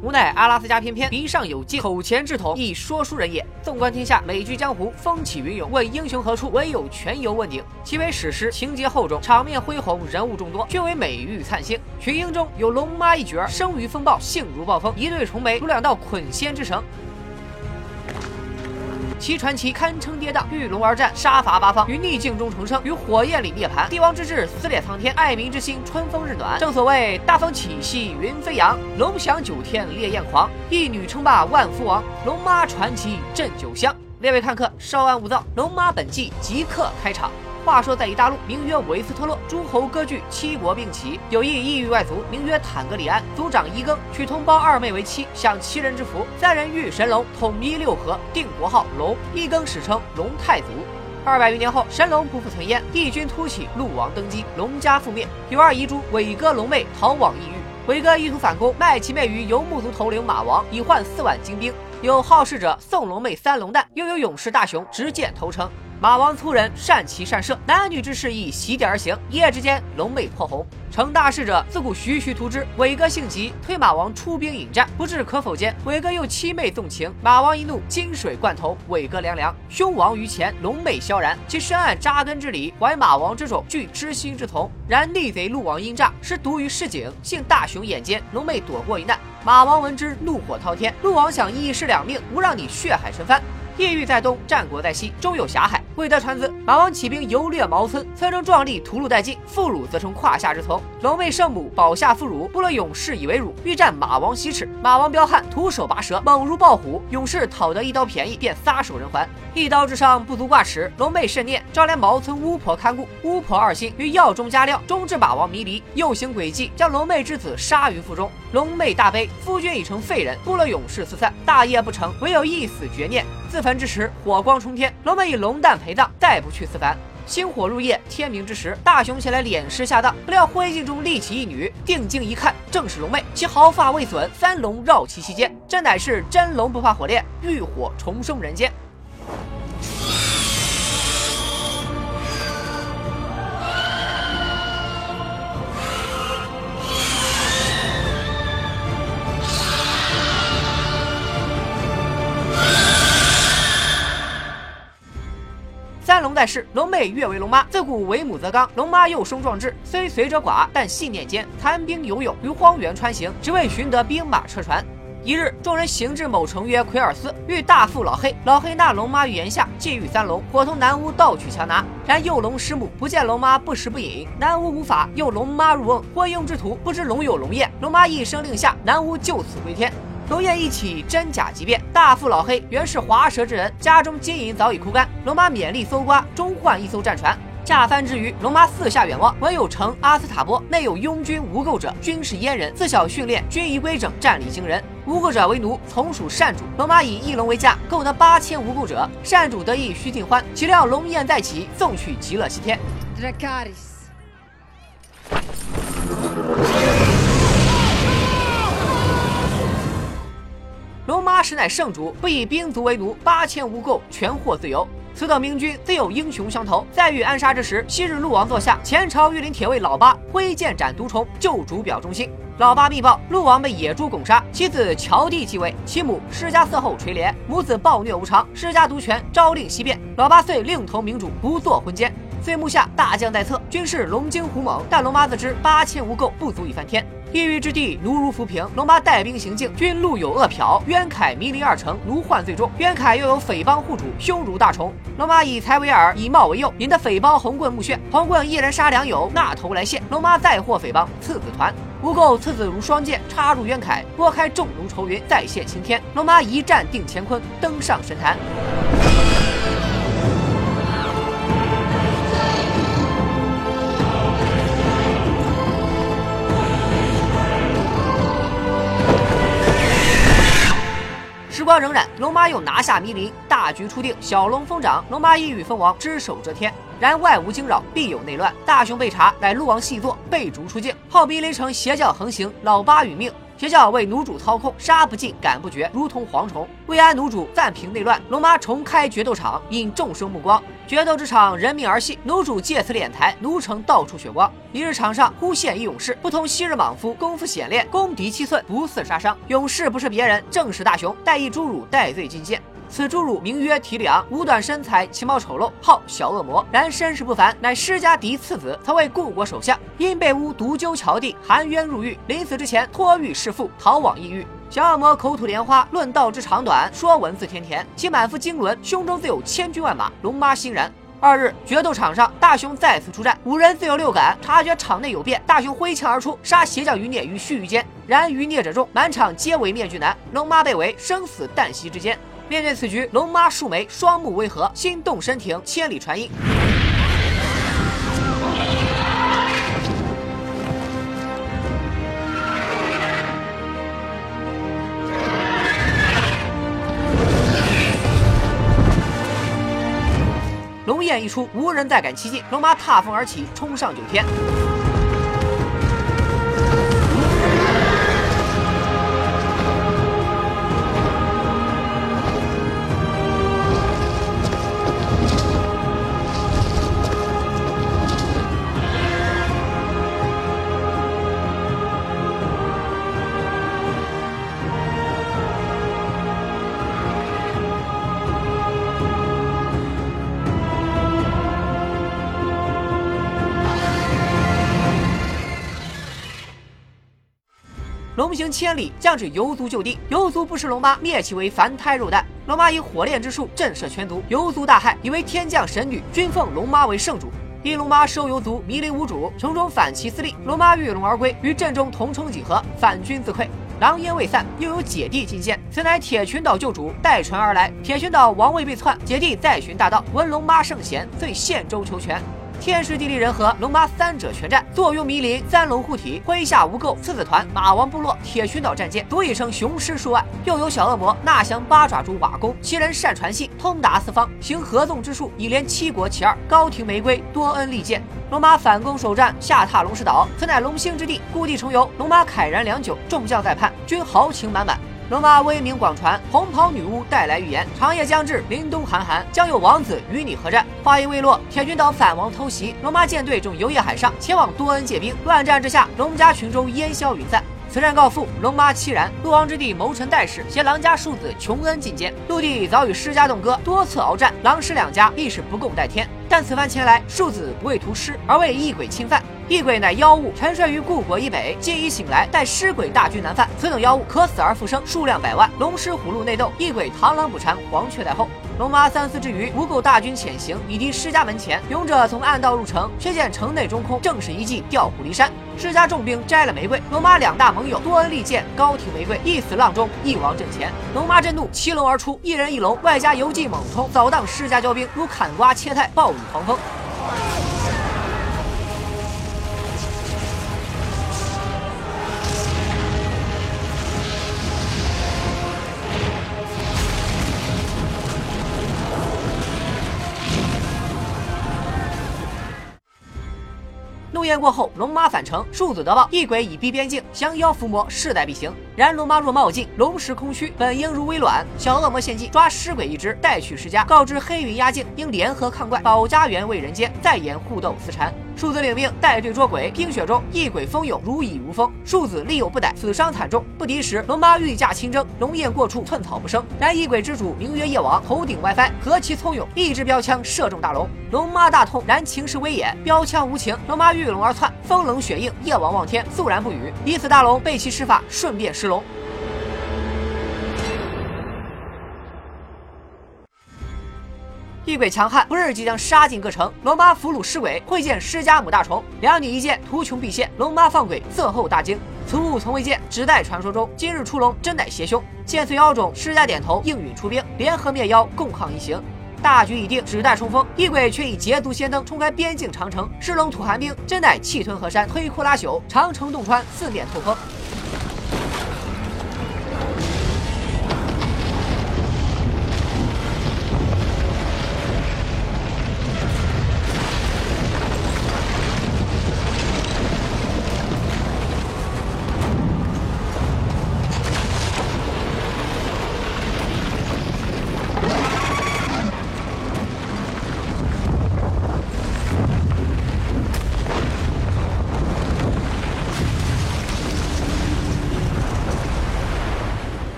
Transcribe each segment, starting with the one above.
无奈阿拉斯加偏偏鼻上有镜，口前之瞳亦说书人也。纵观天下，美剧江湖风起云涌，问英雄何处，唯有全游问鼎。其为史诗，情节厚重，场面恢宏，人物众多，均为美誉灿星。群英中有龙妈一角，生于风暴，性如暴风，一对重眉如两道捆仙之绳。其传奇堪称跌宕，遇龙而战，杀伐八方，于逆境中重生，于火焰里涅槃。帝王之志撕裂苍天，爱民之心春风日暖。正所谓大风起兮云飞扬，龙翔九天烈焰狂，一女称霸万夫王，龙妈传奇震九霄。列位看客，稍安勿躁，龙妈本季即刻开场。话说，在一大陆名曰维斯特洛，诸侯割据，七国并起。有一异域外族名曰坦格里安，族长伊更娶同胞二妹为妻，享七人之福。三人遇神龙，统一六合，定国号龙。伊更史称龙太祖。二百余年后，神龙不复存焉，异军突起，陆王登基，龙家覆灭。有二遗珠伟哥龙妹逃往异域，伟哥意图反攻，卖其妹于游牧族头领马王，以换四万精兵。有好事者送龙妹三龙蛋，又有勇士大雄执剑投诚。马王粗人善骑善射，男女之事亦席地而行。一夜之间，龙妹破红。成大事者自古徐徐图之。伟哥性急，推马王出兵引战，不知可否间，伟哥又妻妹纵情。马王一怒，金水灌头，伟哥凉凉。凶王于前，龙妹萧然。其深谙扎根之理，怀马王之种，具知心之同。然逆贼陆王阴诈，失毒于市井，幸大雄眼尖，龙妹躲过一难。马王闻之，怒火滔天。陆王想一尸两命，无让你血海深翻。异域在东，战国在西，终有狭海。未得传子，马王起兵游掠茅村，村中壮丽屠戮殆尽，妇孺则成胯下之从。龙妹圣母保下妇孺，部落勇士以为辱，欲战马王西赤。马王彪悍，徒手拔蛇，猛如豹虎。勇士讨得一刀便宜，便撒手人寰。一刀之伤不足挂齿。龙妹甚念，招来茅村巫婆看顾。巫婆二心，于药中加料，终致马王迷离。又行诡计，将龙妹之子杀于腹中。龙妹大悲，夫君已成废人。部落勇士四散，大业不成，唯有一死绝念。自焚之时，火光冲天，龙妹以龙蛋陪葬，再不去自焚。星火入夜，天明之时，大雄前来敛尸下葬，不料灰烬中立起一女，定睛一看，正是龙妹，其毫发未损，三龙绕其其间，真乃是真龙不怕火炼，浴火重生人间。在世，龙妹跃为龙妈。自古为母则刚，龙妈幼生壮志，虽随者寡，但信念坚。残兵游勇，于荒原穿行，只为寻得兵马车船。一日，众人行至某城曰奎尔斯，遇大富老黑。老黑纳龙妈于檐下，禁欲三龙，伙同南巫盗取强拿。然幼龙失母，不见龙妈，不食不饮。南巫无法，诱龙妈入瓮。昏庸之徒不知龙有龙焰，龙妈一声令下，南巫就此归天。龙焰一起，真假即变。大富老黑原是华蛇之人，家中金银早已枯干。龙妈勉力搜刮，终换一艘战船。驾帆之余，龙妈四下远望，闻有城阿斯塔波，内有拥军无垢者，均是阉人。自小训练，军仪规整，战力惊人。无垢者为奴，从属善主。龙妈以一龙为价，购得八千无垢者。善主得意须尽欢，岂料龙焰再起，送去极乐西天。龙妈实乃圣主，不以兵卒为奴，八千无垢全获自由。此等明君自有英雄相投。在遇暗杀之时，昔日陆王座下，前朝御林铁卫老八挥剑斩毒虫，救主表忠心。老八密报，陆王被野猪拱杀，其子乔弟继位，其母施家嗣后垂帘，母子暴虐无常，施家独权，朝令夕变。老八遂另投明主，不做昏奸。岁幕下，大将在侧，军士龙精虎猛，但龙妈自知八千无垢不足以翻天。异域之地，奴如浮萍。龙妈带兵行进，军路有恶殍。渊凯迷离二城，奴患最重。渊凯又有匪帮护主，凶如大虫。龙妈以财为饵，以貌为诱，引得匪帮红棍目眩。红棍一人杀良友，纳头来谢。龙妈再获匪帮次子团，无垢次子如双剑插入渊凯，拨开众奴愁云，再现青天。龙妈一战定乾坤，登上神坛。仍然，龙妈又拿下迷林，大局初定，小龙封长，龙妈一语封王，只手遮天。然外无惊扰，必有内乱。大雄被查，乃鹿王细作，被逐出境。后迷林城邪教横行，老八殒命。学校为奴主操控，杀不尽，赶不绝，如同蝗虫。为安奴主，暂平内乱，龙妈重开决斗场，引众生目光。决斗之场，人命儿戏，奴主借此敛财，奴城到处血光。一日场上忽现一勇士，不同昔日莽夫，功夫显练，攻敌七寸，不似杀伤。勇士不是别人，正是大雄，带一侏儒戴罪进谏。此侏儒名曰提里昂，五短身材，其貌丑陋，号小恶魔。然身世不凡，乃施加迪次子，曾为故国首相。因被诬毒鸠乔帝，含冤入狱，临死之前托狱弑父，逃往异域。小恶魔口吐莲花，论道之长短，说文字天甜，其满腹经纶，胸中自有千军万马。龙妈欣然。二日决斗场上，大雄再次出战，五人自有六感，察觉场内有变，大雄挥枪而出，杀邪教余孽于须臾间。然余孽者众，满场皆为面具男，龙妈被围，生死旦夕之间。面对此局，龙妈竖眉，双目微合，心动神停，千里传音。龙焰一出，无人再敢欺近。龙妈踏风而起，冲上九天。同行千里，降至游族就地。游族不识龙妈，灭其为凡胎肉蛋。龙妈以火炼之术震慑全族，游族大骇，以为天降神女，均奉龙妈为圣主。因龙妈收游族，迷离无主，城中反其私利。龙妈遇龙而归，与阵中同冲几何，反军自溃。狼烟未散，又有姐弟进见，此乃铁群岛救主，带船而来。铁群岛王位被篡，姐弟再寻大道，闻龙妈圣贤，遂献州求全。天时地利人和，龙妈三者全占。坐拥迷林，三龙护体，麾下无垢次子团、马王部落、铁群岛战舰，足以称雄师数万。又有小恶魔纳降八爪蛛瓦工，其人善传信，通达四方，行合纵之术，以连七国其二。高庭玫瑰，多恩利剑。龙妈反攻首战，下榻龙石岛，此乃龙兴之地，故地重游。龙妈慨然良久，众将在盼，均豪情满满。龙妈威名广传，红袍女巫带来预言：长夜将至，凛冬寒寒，将有王子与你合战。话音未落，铁群岛反王偷袭，龙妈舰队正游曳海上，前往多恩借兵。乱战之下，龙家群众烟消云散。此战告负，龙妈凄然。陆王之地谋臣代事，携狼家庶子琼恩进谏。陆地早与施家栋哥多次鏖战，狼师两家亦是不共戴天。但此番前来，庶子不为屠师，而为异鬼侵犯。异鬼乃妖物，沉睡于故国以北。今已醒来，待尸鬼大军南犯。此等妖物可死而复生，数量百万。龙狮虎鹿内斗，异鬼螳螂捕蝉，黄雀在后。龙妈三思之余，无垢大军潜行，已敌施家门前。勇者从暗道入城，却见城内中空，正是一记调虎离山。施家重兵摘了玫瑰，龙妈两大盟友多恩利剑、高庭玫瑰，一死浪中，一亡阵前。龙妈震怒，七龙而出，一人一龙，外加游记猛冲，扫荡施家骄兵，如砍瓜切菜，暴雨狂风。怒焰过后，龙妈返程，庶子得报，异鬼已逼边境，降妖伏魔，势在必行。然龙妈若冒进，龙石空虚，本应如微卵。小恶魔献祭，抓尸鬼一只，带去施家，告知黑云压境，应联合抗怪，保家园为人间，再演互斗私缠。庶子领命，带队捉鬼。冰雪中，异鬼蜂涌，如蚁如蜂。庶子力有不逮，死伤惨重。不敌时，龙妈御驾亲征，龙焰过处，寸草不生。然异鬼之主名曰夜王，头顶 WiFi，何其聪勇，一支标枪射中大龙。龙妈大痛，然情势危也，标枪无情。龙妈遇龙而窜，风冷雪硬，夜王望天，肃然不语。以此大龙背其施法，顺便食龙。异鬼强悍，不日即将杀进各城。龙妈俘虏尸鬼，会见施家母大虫，两女一见，图穷匕现。龙妈放鬼，色后大惊，此物从未见，只待传说中。今日出笼，真乃邪凶。见此妖种，施家点头，应允出兵，联合灭妖，共抗一行。大局已定，只待冲锋。异鬼却以捷足先登，冲开边境长城。狮龙吐寒冰，真乃气吞河山，摧枯拉朽，长城洞穿，四面透风。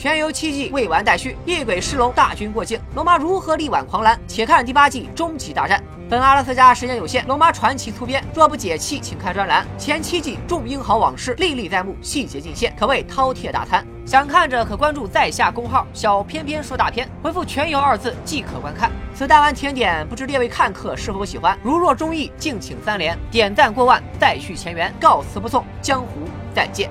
全游七季未完待续，厉鬼狮龙大军过境，龙妈如何力挽狂澜？且看第八季终极大战。本阿拉斯加时间有限，龙妈传奇粗编，若不解气，请看专栏。前七季众英豪往事历历在目，细节尽现，可谓饕餮大餐。想看着可关注在下公号小翩翩说大片，回复全游二字即可观看。此弹丸甜点，不知列位看客是否喜欢？如若中意，敬请三连，点赞过万再续前缘。告辞不送，江湖再见。